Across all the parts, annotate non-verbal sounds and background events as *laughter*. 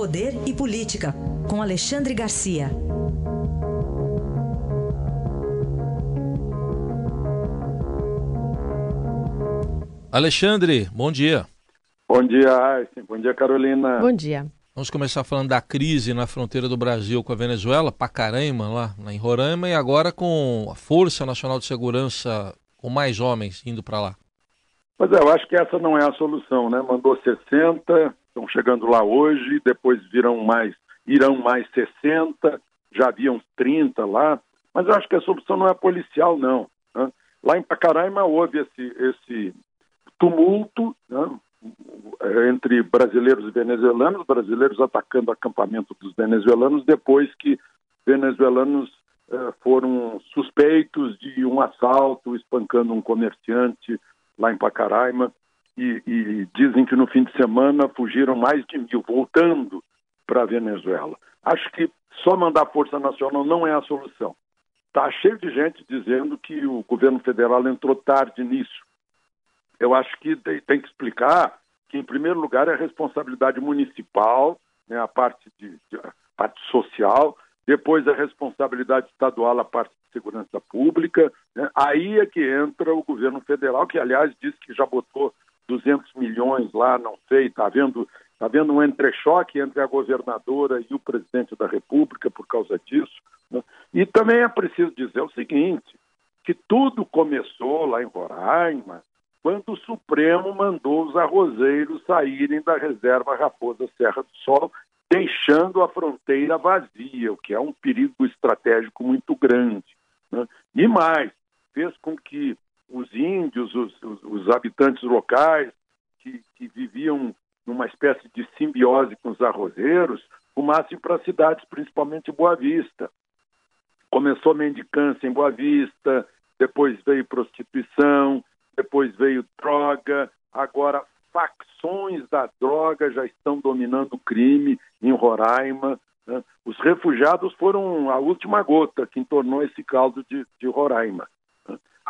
Poder e Política, com Alexandre Garcia. Alexandre, bom dia. Bom dia, Aysen. Bom dia, Carolina. Bom dia. Vamos começar falando da crise na fronteira do Brasil com a Venezuela, Pacaraima, lá, lá em Roraima, e agora com a Força Nacional de Segurança, com mais homens indo para lá. Pois é, eu acho que essa não é a solução, né? Mandou 60, estão chegando lá hoje, depois virão mais, irão mais 60, já haviam 30 lá, mas eu acho que a solução não é policial, não. Né? Lá em Pacaraima houve esse, esse tumulto né? entre brasileiros e venezuelanos, brasileiros atacando o acampamento dos venezuelanos depois que venezuelanos eh, foram suspeitos de um assalto espancando um comerciante lá em Pacaraima e, e dizem que no fim de semana fugiram mais de mil, voltando para a Venezuela. Acho que só mandar Força Nacional não é a solução. Está cheio de gente dizendo que o governo federal entrou tarde nisso. Eu acho que tem que explicar que, em primeiro lugar, é a responsabilidade municipal, né, a, parte de, a parte social, depois a responsabilidade estadual, a parte de segurança pública. Né, aí é que entra o governo federal, que, aliás, disse que já botou 200 milhões lá, não sei, está havendo, tá havendo um entrechoque entre a governadora e o presidente da República por causa disso. Né? E também é preciso dizer o seguinte, que tudo começou lá em Roraima, quando o Supremo mandou os arrozeiros saírem da reserva Raposa Serra do Sol, deixando a fronteira vazia, o que é um perigo estratégico muito grande. Né? E mais, fez com que os índios, os, os, os habitantes locais, que, que, viviam numa espécie de simbiose com os arrozeiros, fumassem para as cidades, principalmente Boa Vista. Começou mendicância em Boa Vista, depois veio prostituição, depois veio droga, agora facções da droga já estão dominando o crime em Roraima. Né? Os refugiados foram a última gota que entornou esse caldo de, de Roraima.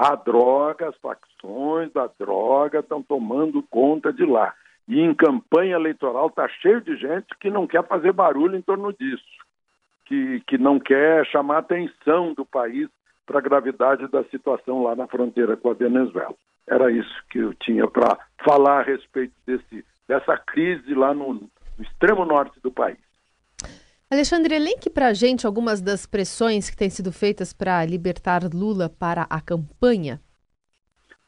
A droga, as facções da droga estão tomando conta de lá. E em campanha eleitoral está cheio de gente que não quer fazer barulho em torno disso, que, que não quer chamar atenção do país para a gravidade da situação lá na fronteira com a Venezuela. Era isso que eu tinha para falar a respeito desse, dessa crise lá no, no extremo norte do país. Alexandre, elenque para a gente algumas das pressões que têm sido feitas para libertar Lula para a campanha.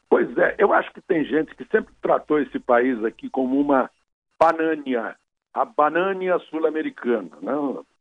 Pois é, eu acho que tem gente que sempre tratou esse país aqui como uma banânia, a banânia sul-americana. Né?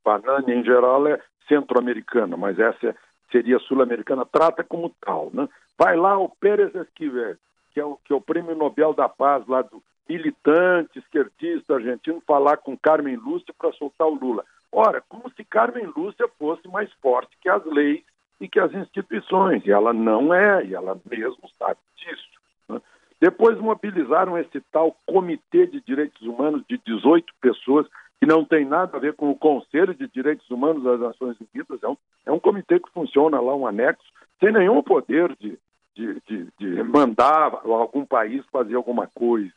Banânia, em geral, é centro-americana, mas essa seria sul-americana, trata como tal. Né? Vai lá o Pérez Esquivel, que é o, que é o prêmio Nobel da Paz lá do militante esquerdista argentino, falar com Carmen Lúcia para soltar o Lula. Ora, como se Carmen Lúcia fosse mais forte que as leis e que as instituições, e ela não é, e ela mesmo sabe disso. Né? Depois mobilizaram esse tal Comitê de Direitos Humanos de 18 pessoas, que não tem nada a ver com o Conselho de Direitos Humanos das Nações Unidas, é um, é um comitê que funciona lá, um anexo, sem nenhum poder de, de, de, de mandar algum país fazer alguma coisa.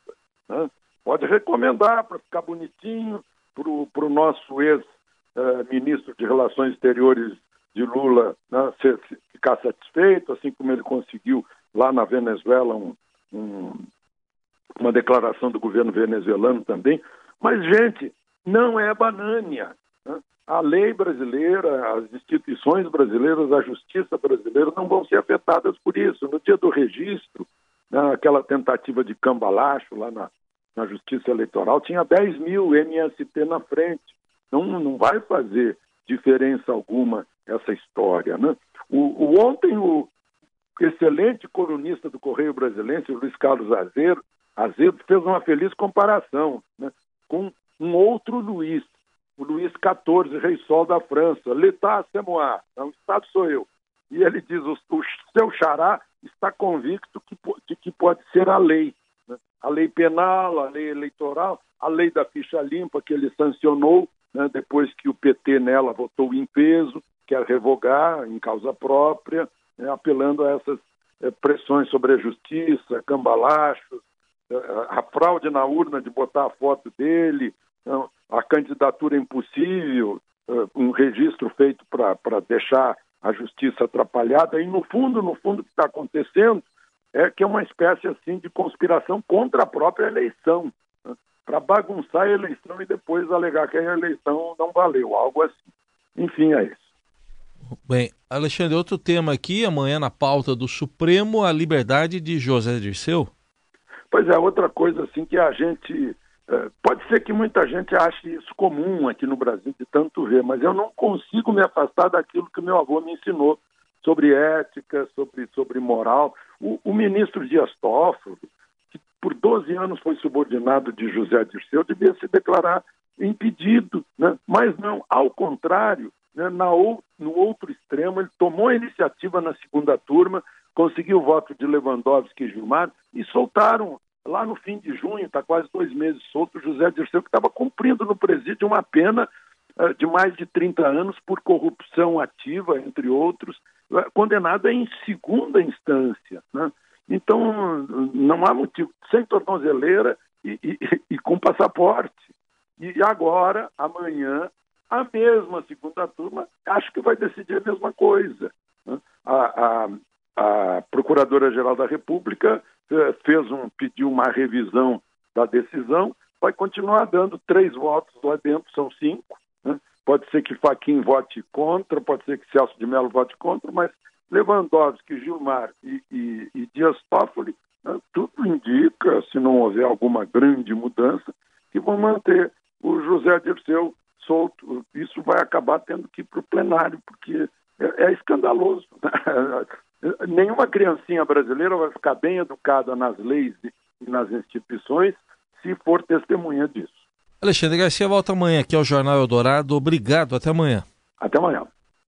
Né? Pode recomendar para ficar bonitinho para o nosso ex uh, ministro de Relações Exteriores de Lula né, ser, ficar satisfeito, assim como ele conseguiu lá na Venezuela um, um, uma declaração do governo venezuelano também. Mas, gente, não é banânia. Né? A lei brasileira, as instituições brasileiras, a justiça brasileira não vão ser afetadas por isso. No dia do registro, né, aquela tentativa de cambalacho lá na, na Justiça Eleitoral, tinha 10 mil MST na frente. Não, não vai fazer diferença alguma essa história. Né? O, o, ontem, o excelente colunista do Correio Brasileiro, Luiz Carlos Azedo, Azedo fez uma feliz comparação né, com um outro Luiz, o Luiz XIV, rei sol da França, l'état c'est moi, o Estado sou eu. E ele diz, o, o seu xará está convicto que, de que pode ser a lei. Né? A lei penal, a lei eleitoral, a lei da ficha limpa que ele sancionou, né, depois que o PT nela votou em peso, quer revogar em causa própria, né, apelando a essas é, pressões sobre a justiça, cambalachos, é, a fraude na urna de botar a foto dele, então, a candidatura impossível, uh, um registro feito para deixar a justiça atrapalhada, e no fundo, no fundo, o que está acontecendo é que é uma espécie assim de conspiração contra a própria eleição, né? Para bagunçar a eleição e depois alegar que a eleição não valeu, algo assim. Enfim, é isso. Bem, Alexandre, outro tema aqui, amanhã na pauta do Supremo, a liberdade de José Dirceu. Pois é, outra coisa assim que a gente. É, pode ser que muita gente ache isso comum aqui no Brasil, de tanto ver, mas eu não consigo me afastar daquilo que meu avô me ensinou sobre ética, sobre, sobre moral. O, o ministro Dias Toffoli, que por 12 anos foi subordinado de José Dirceu, devia se declarar impedido, né? mas não, ao contrário, né? Na, no outro extremo, ele tomou a iniciativa na segunda turma, conseguiu o voto de Lewandowski e Gilmar e soltaram lá no fim de junho, está quase dois meses solto, José Dirceu, que estava cumprindo no presídio uma pena uh, de mais de 30 anos por corrupção ativa, entre outros, uh, condenado em segunda instância. Né? Então, não há motivo, sem tornozeleira e, e, *laughs* e com passaporte. E agora, amanhã, a mesma segunda turma, acho que vai decidir a mesma coisa. Né? A, a, a Procuradora-Geral da República eh, fez um, pediu uma revisão da decisão, vai continuar dando três votos lá dentro, são cinco. Né? Pode ser que Faquim vote contra, pode ser que Celso de Mello vote contra, mas Lewandowski, Gilmar e, e, e Dias Toffoli, né? tudo indica, se não houver alguma grande mudança, que vão manter o José Dirceu solto. Isso vai acabar tendo que ir para o plenário, porque é, é escandaloso. Né? *laughs* Nenhuma criancinha brasileira vai ficar bem educada nas leis e nas instituições se for testemunha disso. Alexandre Garcia volta amanhã aqui ao Jornal Eldorado. Obrigado, até amanhã. Até amanhã.